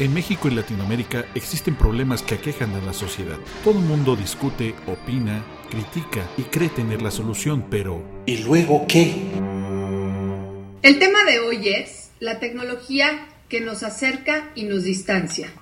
En México y Latinoamérica existen problemas que aquejan a la sociedad. Todo el mundo discute, opina, critica y cree tener la solución, pero ¿y luego qué? El tema de hoy es la tecnología que nos acerca y nos distancia.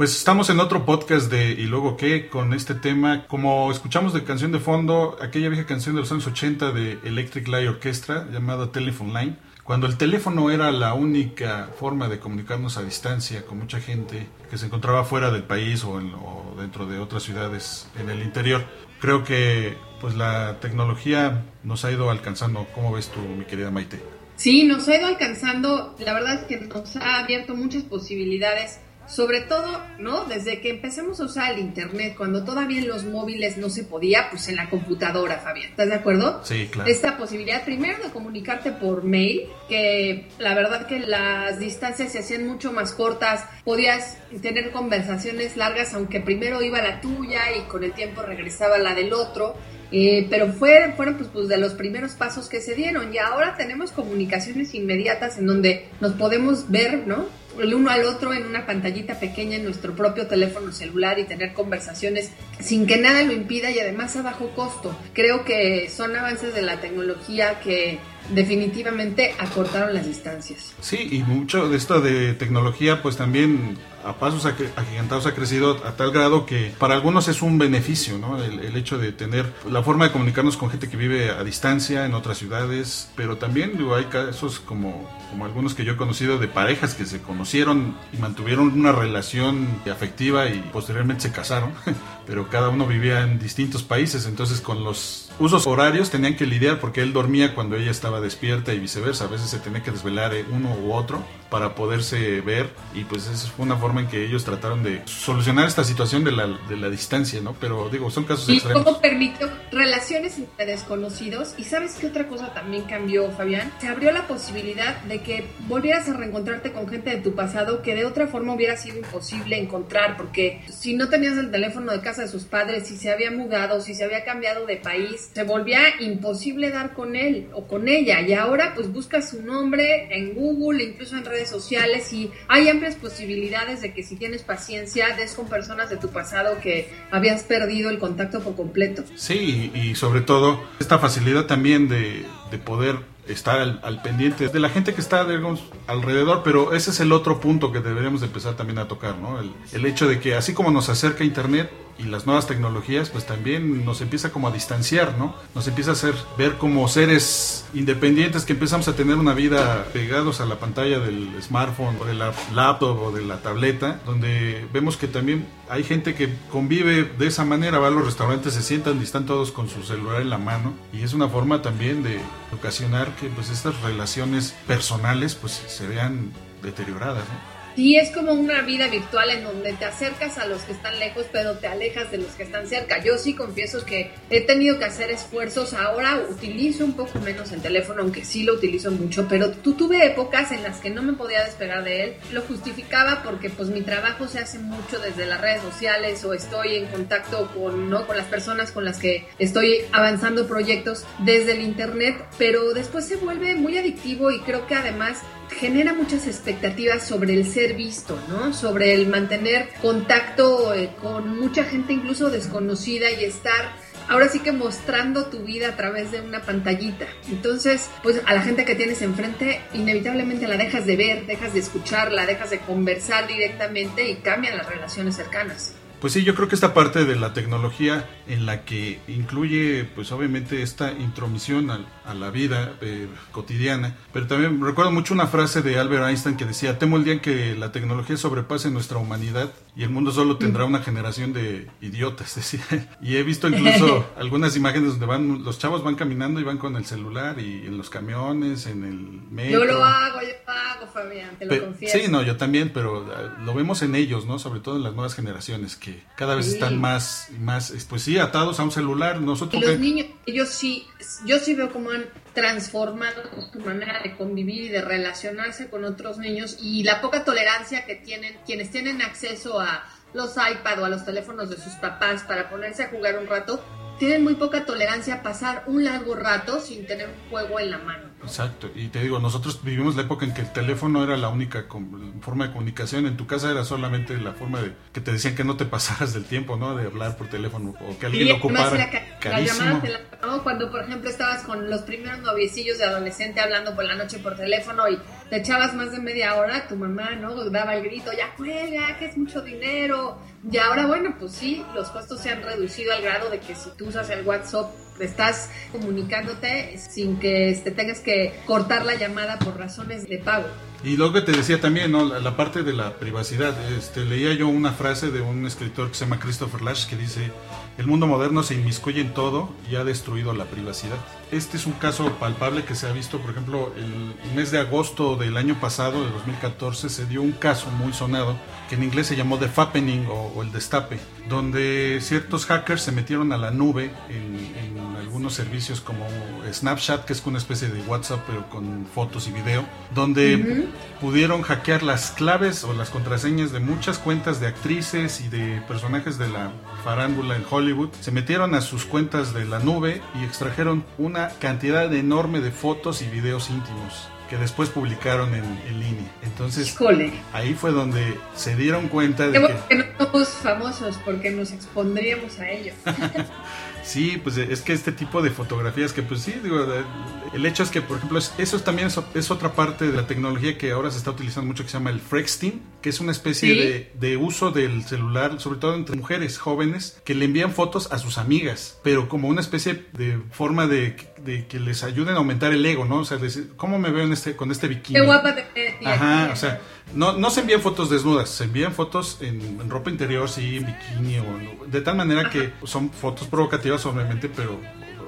Pues estamos en otro podcast de ¿Y luego qué? con este tema. Como escuchamos de canción de fondo, aquella vieja canción de los años 80 de Electric Light Orchestra llamada Telephone Line, cuando el teléfono era la única forma de comunicarnos a distancia con mucha gente que se encontraba fuera del país o, o dentro de otras ciudades en el interior. Creo que pues la tecnología nos ha ido alcanzando. ¿Cómo ves tú, mi querida Maite? Sí, nos ha ido alcanzando. La verdad es que nos ha abierto muchas posibilidades sobre todo, ¿no? Desde que empecemos a usar el Internet, cuando todavía en los móviles no se podía, pues en la computadora, Fabián. ¿Estás de acuerdo? Sí, claro. Esta posibilidad, primero, de comunicarte por mail, que la verdad que las distancias se hacían mucho más cortas, podías tener conversaciones largas, aunque primero iba la tuya y con el tiempo regresaba la del otro. Eh, pero fueron, fueron pues, pues, de los primeros pasos que se dieron y ahora tenemos comunicaciones inmediatas en donde nos podemos ver, ¿no? El uno al otro en una pantallita pequeña en nuestro propio teléfono celular y tener conversaciones sin que nada lo impida y además a bajo costo. Creo que son avances de la tecnología que definitivamente acortaron las distancias. Sí, y mucho de esto de tecnología pues también a pasos agigantados ha crecido a tal grado que para algunos es un beneficio, ¿no? El, hecho de tener la forma de comunicarnos con gente que vive a distancia en otras ciudades, pero también digo, hay casos como, como algunos que yo he conocido de parejas que se conocieron y mantuvieron una relación afectiva y posteriormente se casaron, pero cada uno vivía en distintos países, entonces con los usos horarios tenían que lidiar porque él dormía cuando ella estaba despierta y viceversa, a veces se tenía que desvelar uno u otro para poderse ver y pues esa fue una forma en que ellos trataron de solucionar esta situación de la, de la distancia, ¿no? Pero digo, son casos y extremos. cómo permitió relaciones entre desconocidos y sabes qué otra cosa también cambió, Fabián? Se abrió la posibilidad de que volvieras a reencontrarte con gente de tu pasado que de otra forma hubiera sido imposible encontrar porque si no tenías el teléfono de casa de sus padres, si se había mudado, si se había cambiado de país, se volvía imposible dar con él o con ella y ahora pues buscas su nombre en Google, incluso en redes sociales y hay amplias posibilidades de que si tienes paciencia des con personas de tu pasado que habías perdido el contacto por completo. Sí, y sobre todo esta facilidad también de, de poder estar al, pendiente de la gente que está digamos, alrededor, pero ese es el otro punto que deberíamos empezar también a tocar, ¿no? El, el hecho de que así como nos acerca Internet, y las nuevas tecnologías pues también nos empieza como a distanciar, ¿no? Nos empieza a hacer ver como seres independientes que empezamos a tener una vida pegados a la pantalla del smartphone o de la laptop o de la tableta, donde vemos que también hay gente que convive de esa manera, va a los restaurantes, se sientan y están todos con su celular en la mano y es una forma también de ocasionar que pues estas relaciones personales pues se vean deterioradas, ¿no? Sí, es como una vida virtual en donde te acercas a los que están lejos, pero te alejas de los que están cerca. Yo sí confieso que he tenido que hacer esfuerzos. Ahora utilizo un poco menos el teléfono, aunque sí lo utilizo mucho, pero tuve épocas en las que no me podía despegar de él. Lo justificaba porque pues mi trabajo se hace mucho desde las redes sociales o estoy en contacto con, ¿no? con las personas con las que estoy avanzando proyectos desde el internet, pero después se vuelve muy adictivo y creo que además genera muchas expectativas sobre el ser visto, ¿no? Sobre el mantener contacto eh, con mucha gente incluso desconocida y estar ahora sí que mostrando tu vida a través de una pantallita. Entonces, pues a la gente que tienes enfrente, inevitablemente la dejas de ver, dejas de escucharla, dejas de conversar directamente y cambian las relaciones cercanas. Pues sí, yo creo que esta parte de la tecnología en la que incluye, pues obviamente, esta intromisión a, la vida eh, cotidiana, pero también recuerdo mucho una frase de Albert Einstein que decía, temo el día en que la tecnología sobrepase nuestra humanidad y el mundo solo tendrá una generación de idiotas, decía. Y he visto incluso algunas imágenes donde van, los chavos van caminando y van con el celular y en los camiones, en el metro. Yo lo hago, yo lo hago, Fabián, te lo confieso. Sí, no, yo también, pero eh, lo vemos en ellos, ¿no? Sobre todo en las nuevas generaciones, que cada vez están más, más, pues sí, atados a un celular. Nosotros y los niños, ellos sí, yo sí veo cómo han transformado su manera de convivir y de relacionarse con otros niños y la poca tolerancia que tienen quienes tienen acceso a los iPad o a los teléfonos de sus papás para ponerse a jugar un rato, tienen muy poca tolerancia a pasar un largo rato sin tener un juego en la mano. Exacto, y te digo, nosotros vivimos la época en que el teléfono era la única forma de comunicación, en tu casa era solamente la forma de que te decían que no te pasaras del tiempo, ¿no? De hablar por teléfono o que alguien lo ocupara. Carísimo. Cuando, por ejemplo, estabas con los primeros noviecillos de adolescente hablando por la noche por teléfono y te echabas más de media hora, tu mamá, ¿no? Daba el grito, ya cuelga, que es mucho dinero. Y ahora, bueno, pues sí, los costos se han reducido al grado de que si tú usas el WhatsApp estás comunicándote sin que te tengas que cortar la llamada por razones de pago. Y lo que te decía también, ¿no? la, parte de la privacidad. Este, leía yo una frase de un escritor que se llama Christopher Lash que dice, el mundo moderno se inmiscuye en todo y ha destruido la privacidad. Este es un caso palpable que se ha visto, por ejemplo, el mes de agosto del año pasado, de 2014, se dio un caso muy sonado que en inglés se llamó The Fappening o, el destape, donde ciertos hackers se metieron a la nube en, algunos servicios como Snapchat, que es una especie de WhatsApp pero con fotos y video, donde pudieron hackear las claves o las contraseñas de muchas cuentas de actrices y de personajes de la farándula en Hollywood, se metieron a sus cuentas de la nube y extrajeron una cantidad enorme de fotos y videos íntimos que después publicaron en, línea. Entonces, ahí fue donde se dieron cuenta de que... que no somos famosos porque nos expondríamos a ellos. Sí, pues es que este tipo de fotografías que pues sí, digo, el hecho es que, por ejemplo, eso también es, otra parte de la tecnología que ahora se está utilizando mucho que se llama el frexting, que es una especie de, uso del celular, sobre todo entre mujeres jóvenes, que le envían fotos a sus amigas, pero como una especie de forma de, que les ayuden a aumentar el ego, ¿no? O sea, decir, ¿cómo me veo en este, con este bikini? Qué guapa te Ajá, o sea, no, no se envían fotos desnudas, se envían fotos en, ropa interior, sí, en bikini, o, de tal manera que son fotos provocativas obviamente, pero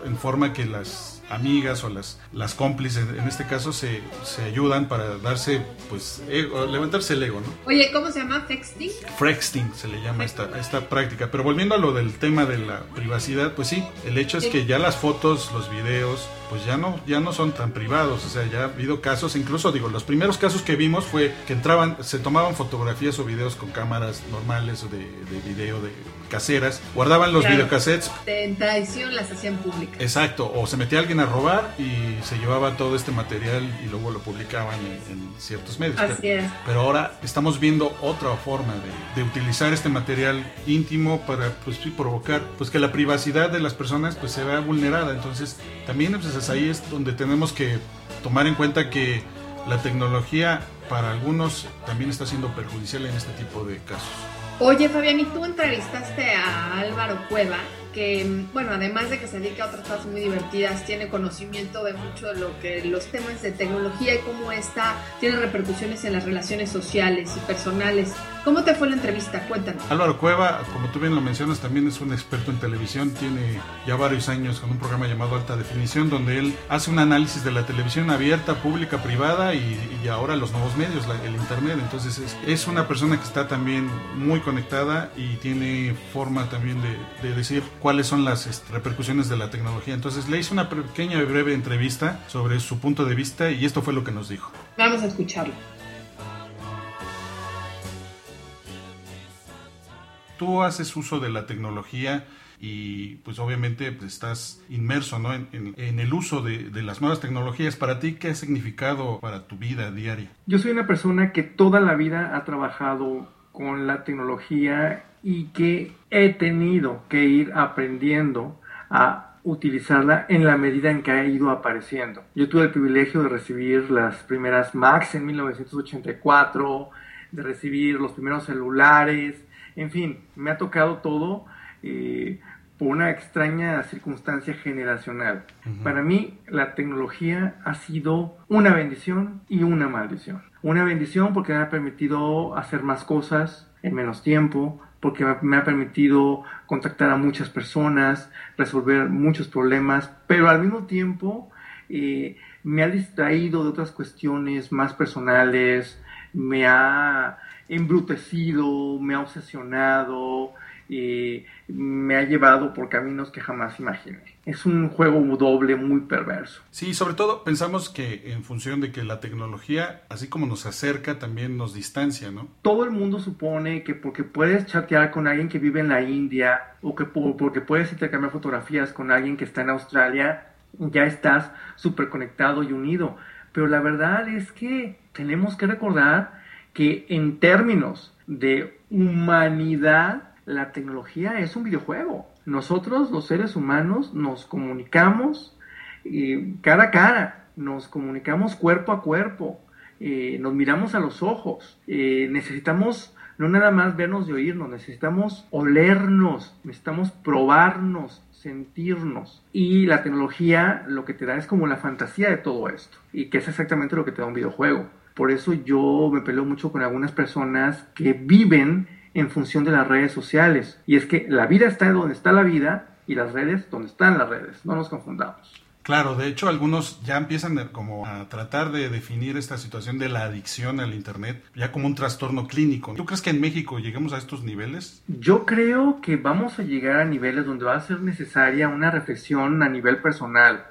en forma que las amigas o las, las cómplices en este caso se, se ayudan para darse, pues, levantarse el ego, ¿no? Oye, ¿cómo se llama? ¿Frexting? Frexting se le llama esta, esta práctica. Pero volviendo a lo del tema de la privacidad, pues sí, el hecho es que ya las fotos, los videos, pues ya no, ya no son tan privados, o sea, ya ha habido casos, incluso digo, los primeros casos que vimos fue que entraban, se tomaban fotografías o videos con cámaras normales o de, de video de caseras, guardaban los videocassettes. En tradición las hacían públicas. Exacto, o se metía alguien a robar y se llevaba todo este material y luego lo publicaban en, ciertos medios. Así pero, es. pero ahora estamos viendo otra forma de, utilizar este material íntimo para pues, provocar pues que la privacidad de las personas pues se vea vulnerada. Entonces también pues, ahí es donde tenemos que tomar en cuenta que la tecnología para algunos también está siendo perjudicial en este tipo de casos. Oye, Fabián, y tú entrevistaste a Álvaro Cueva, que, bueno, además de que se dedica a otras cosas muy divertidas, tiene conocimiento de mucho de lo que los temas de tecnología y cómo esta tiene repercusiones en las relaciones sociales y personales. ¿Cómo te fue la entrevista? Cuéntanos. Álvaro Cueva, como tú bien lo mencionas, también es un experto en televisión. Tiene ya varios años con un programa llamado Alta Definición, donde él hace un análisis de la televisión abierta, pública, privada y, ahora los nuevos medios, el Internet. Entonces es, una persona que está también muy conectada y tiene forma también de, decir cuáles son las este, repercusiones de la tecnología. Entonces le hice una pequeña y breve entrevista sobre su punto de vista y esto fue lo que nos dijo. Vamos a escucharlo. Tú haces uso de la tecnología y pues obviamente pues, estás inmerso ¿no? en, el uso de, de, las nuevas tecnologías. Para ti, ¿qué ha significado para tu vida diaria? Yo soy una persona que toda la vida ha trabajado con la tecnología y que he tenido que ir aprendiendo a utilizarla en la medida en que ha ido apareciendo. Yo tuve el privilegio de recibir las primeras Macs en 1984, de recibir los primeros celulares, en fin, me ha tocado todo eh, por una extraña circunstancia generacional. Para mí, la tecnología ha sido una bendición y una maldición. Una bendición porque me ha permitido hacer más cosas en menos tiempo, porque me ha permitido contactar a muchas personas, resolver muchos problemas, pero al mismo tiempo eh, me ha distraído de otras cuestiones más personales, me ha embrutecido, me ha obsesionado, y me ha llevado por caminos que jamás imaginé. Es un juego doble muy perverso. Sí, sobre todo pensamos que en función de que la tecnología, así como nos acerca, también nos distancia, ¿no? Todo el mundo supone que porque puedes chatear con alguien que vive en la India o que porque puedes intercambiar fotografías con alguien que está en Australia, ya estás súper conectado y unido. Pero la verdad es que tenemos que recordar que en términos de humanidad, la tecnología es un videojuego. Nosotros, los seres humanos, nos comunicamos eh, cara a cara, nos comunicamos cuerpo a cuerpo, eh, nos miramos a los ojos, eh, necesitamos no nada más vernos y oírnos, necesitamos olernos, necesitamos probarnos, sentirnos. Y la tecnología lo que te da es como la fantasía de todo esto, y que es exactamente lo que te da un videojuego. Por eso yo me peleo mucho con algunas personas que viven en función de las redes sociales. Y es que la vida está donde está la vida y las redes donde están las redes. No nos confundamos. Claro, de hecho algunos ya empiezan como a tratar de definir esta situación de la adicción al Internet ya como un trastorno clínico. ¿Tú crees que en México lleguemos a estos niveles? Yo creo que vamos a llegar a niveles donde va a ser necesaria una reflexión a nivel personal,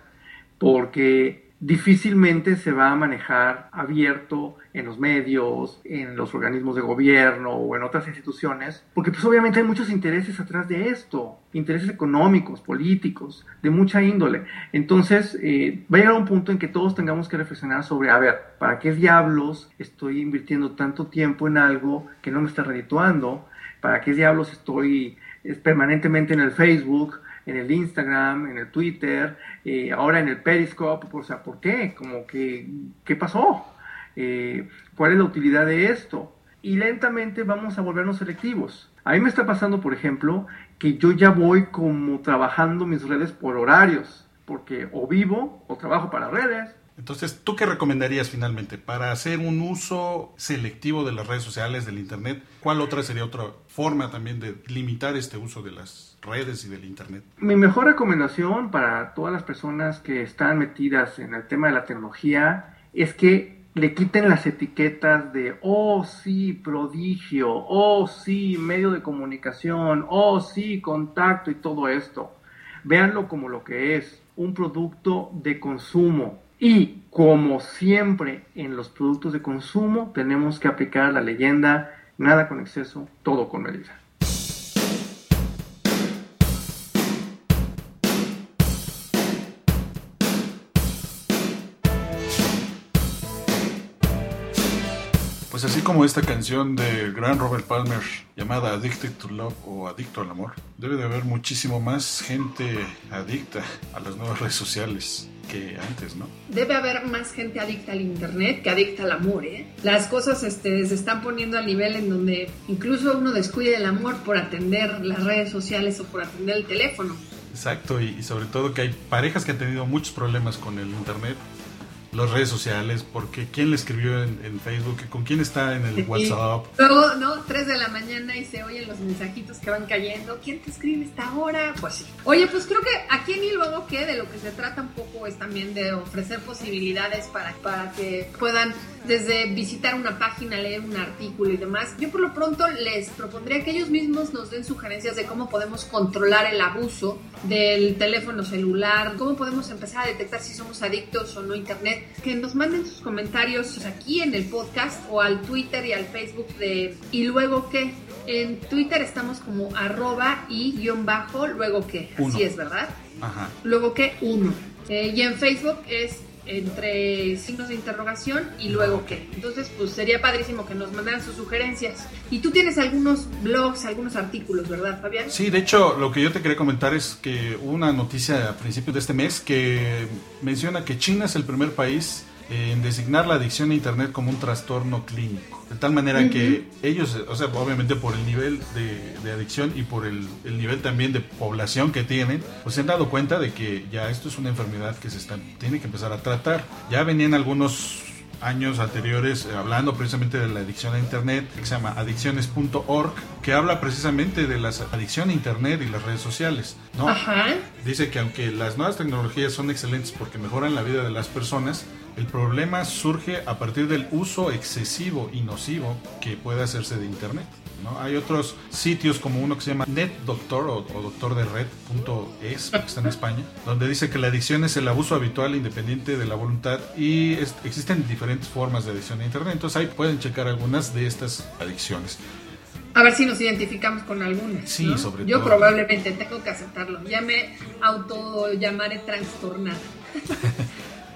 porque difícilmente se va a manejar abierto en los medios, en los organismos de gobierno o en otras instituciones, porque pues obviamente hay muchos intereses atrás de esto, intereses económicos, políticos, de mucha índole. Entonces eh, va a llegar un punto en que todos tengamos que reflexionar sobre, a ver, ¿para qué diablos estoy invirtiendo tanto tiempo en algo que no me está redituando? ¿Para qué diablos estoy permanentemente en el Facebook? En el Instagram, en el Twitter, eh, ahora en el Periscope, o sea, ¿por qué? Como que, ¿qué pasó? Eh, ¿Cuál es la utilidad de esto? Y lentamente vamos a volvernos selectivos. A mí me está pasando, por ejemplo, que yo ya voy como trabajando mis redes por horarios, porque o vivo o trabajo para redes, entonces, ¿tú qué recomendarías finalmente para hacer un uso selectivo de las redes sociales, del Internet? ¿Cuál otra sería otra forma también de limitar este uso de las redes y del Internet? Mi mejor recomendación para todas las personas que están metidas en el tema de la tecnología es que le quiten las etiquetas de, oh sí, prodigio, oh sí, medio de comunicación, oh sí, contacto y todo esto. Véanlo como lo que es, un producto de consumo y como siempre en los productos de consumo, tenemos que aplicar la leyenda, nada con exceso, todo con medida. Pues así como esta canción de gran Robert Palmer llamada Addicted to Love o Adicto al Amor, debe de haber muchísimo más gente adicta a las nuevas redes sociales que antes, ¿no? Debe haber más gente adicta al Internet que adicta al amor, ¿eh? Las cosas este, se están poniendo al nivel en donde incluso uno descuide el amor por atender las redes sociales o por atender el teléfono. Exacto, y sobre todo que hay parejas que han tenido muchos problemas con el Internet las redes sociales, porque quién le escribió en, Facebook, con quién está en el WhatsApp. Luego, ¿no? 3 de la mañana y se oyen los mensajitos que van cayendo. ¿Quién te escribe esta hora? Pues sí. Oye, pues creo que aquí en y luego que de lo que se trata un poco es también de ofrecer posibilidades para, para que puedan desde visitar una página, leer un artículo y demás. Yo por lo pronto les propondría que ellos mismos nos den sugerencias de cómo podemos controlar el abuso del teléfono celular, cómo podemos empezar a detectar si somos adictos o no a Internet. Que nos manden sus comentarios aquí en el podcast o al Twitter y al Facebook de ¿y luego qué? En Twitter estamos como arroba y guion bajo, luego qué. Así es, ¿verdad? Ajá. Luego qué, uno. Eh, y en Facebook es entre signos de interrogación y luego qué. Entonces, pues sería padrísimo que nos mandaran sus sugerencias. Y tú tienes algunos blogs, algunos artículos, ¿verdad, Fabián? Sí, de hecho, lo que yo te quería comentar es que hubo una noticia a principios de este mes que menciona que China es el primer país en designar la adicción a Internet como un trastorno clínico. De tal manera que ellos, o sea, obviamente por el nivel de, adicción y por el, nivel también de población que tienen, pues se han dado cuenta de que ya esto es una enfermedad que se está, tiene que empezar a tratar. Ya venían algunos años anteriores eh, hablando precisamente de la adicción a Internet, que se llama adicciones.org, que habla precisamente de la adicción a Internet y las redes sociales. ¿no? Dice que aunque las nuevas tecnologías son excelentes porque mejoran la vida de las personas, el problema surge a partir del uso excesivo y nocivo que puede hacerse de Internet. ¿no? Hay otros sitios como uno que se llama NetDoctor o, o doctor de red.es, que está en España, donde dice que la adicción es el abuso habitual independiente de la voluntad y existen diferentes formas de adicción a Internet. Entonces ahí pueden checar algunas de estas adicciones. A ver si nos identificamos con algunas. Sí, sobre Yo probablemente tengo que aceptarlo. Ya me auto llamaré trastornada.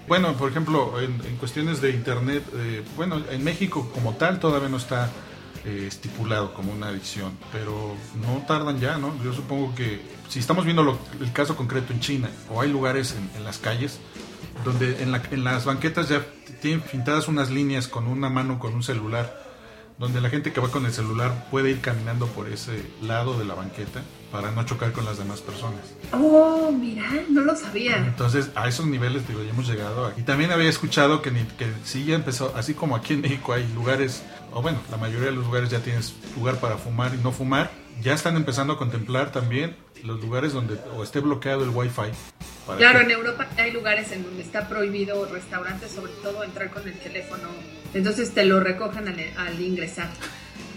bueno, por ejemplo, en, cuestiones de Internet, eh, bueno, en México como tal todavía no está eh, estipulado como una adicción, pero no tardan ya, ¿no? Yo supongo que si estamos viendo el caso concreto en China, o hay lugares en, las calles donde en, en las banquetas ya tienen pintadas unas líneas con una mano con un celular donde la gente que va con el celular puede ir caminando por ese lado de la banqueta para no chocar con las demás personas. Oh, mira, no lo sabía. Entonces, a esos niveles, digo, ya hemos llegado. Y también había escuchado que, que sí ya empezó, así como aquí en México hay lugares, o bueno, la mayoría de los lugares ya tienes lugar para fumar y no fumar, ya están empezando a contemplar también los lugares donde o esté bloqueado el wifi. Claro, en Europa hay lugares en donde está prohibido, restaurantes sobre todo, entrar con el teléfono. Entonces te lo recogen al ingresar.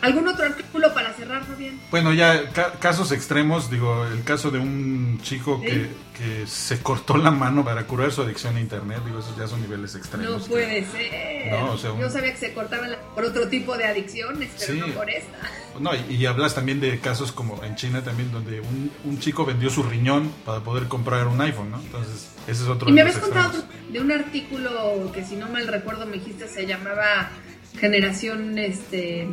¿Algún otro artículo para cerrar, bien? Bueno, ya casos extremos, digo, el caso de un chico que, que, se cortó la mano para curar su adicción a internet, digo, esos ya son niveles extremos. No puede ser. No, o sea, Yo sabía que se cortaban por otro tipo de adicciones, pero no por esta. No, y, hablas también de casos como en China también, donde un, un, chico vendió su riñón para poder comprar un iPhone, ¿no? Entonces, ese es otro Y me habías contado de un artículo que, si no mal recuerdo, me dijiste se llamaba Generación, este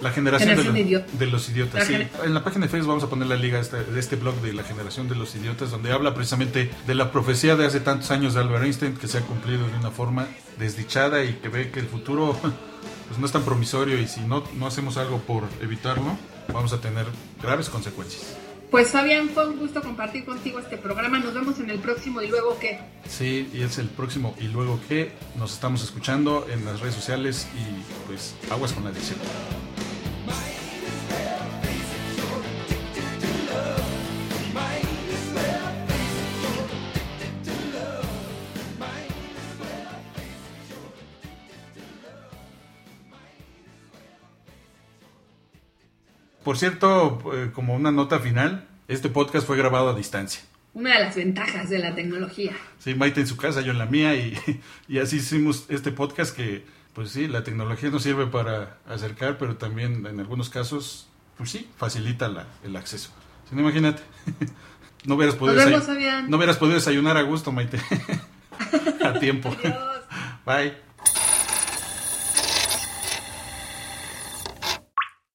la generación, de, los idiotas. Sí. En la página de Facebook vamos a poner la liga este, de este blog de la generación de los idiotas, donde habla precisamente de la profecía de hace tantos años de Albert Einstein que se ha cumplido de una forma desdichada y que ve que el futuro pues, no es tan promisorio y si no, no hacemos algo por evitarlo, vamos a tener graves consecuencias. Pues Fabián, fue un gusto compartir contigo este programa. Nos vemos en el próximo y luego qué. Sí, y es el próximo y luego qué. Nos estamos escuchando en las redes sociales y pues aguas con la adicción. Por cierto, eh, como una nota final, este podcast fue grabado a distancia. Una de las ventajas de la tecnología. Sí, Maite en su casa, yo en la mía, y, y así hicimos este podcast que, pues sí, la tecnología nos sirve para acercar, pero también en algunos casos, pues sí, facilita la, el acceso. Si no, imagínate, no hubieras podido, no hubieras podido desayunar a gusto, Maite, a tiempo. Bye.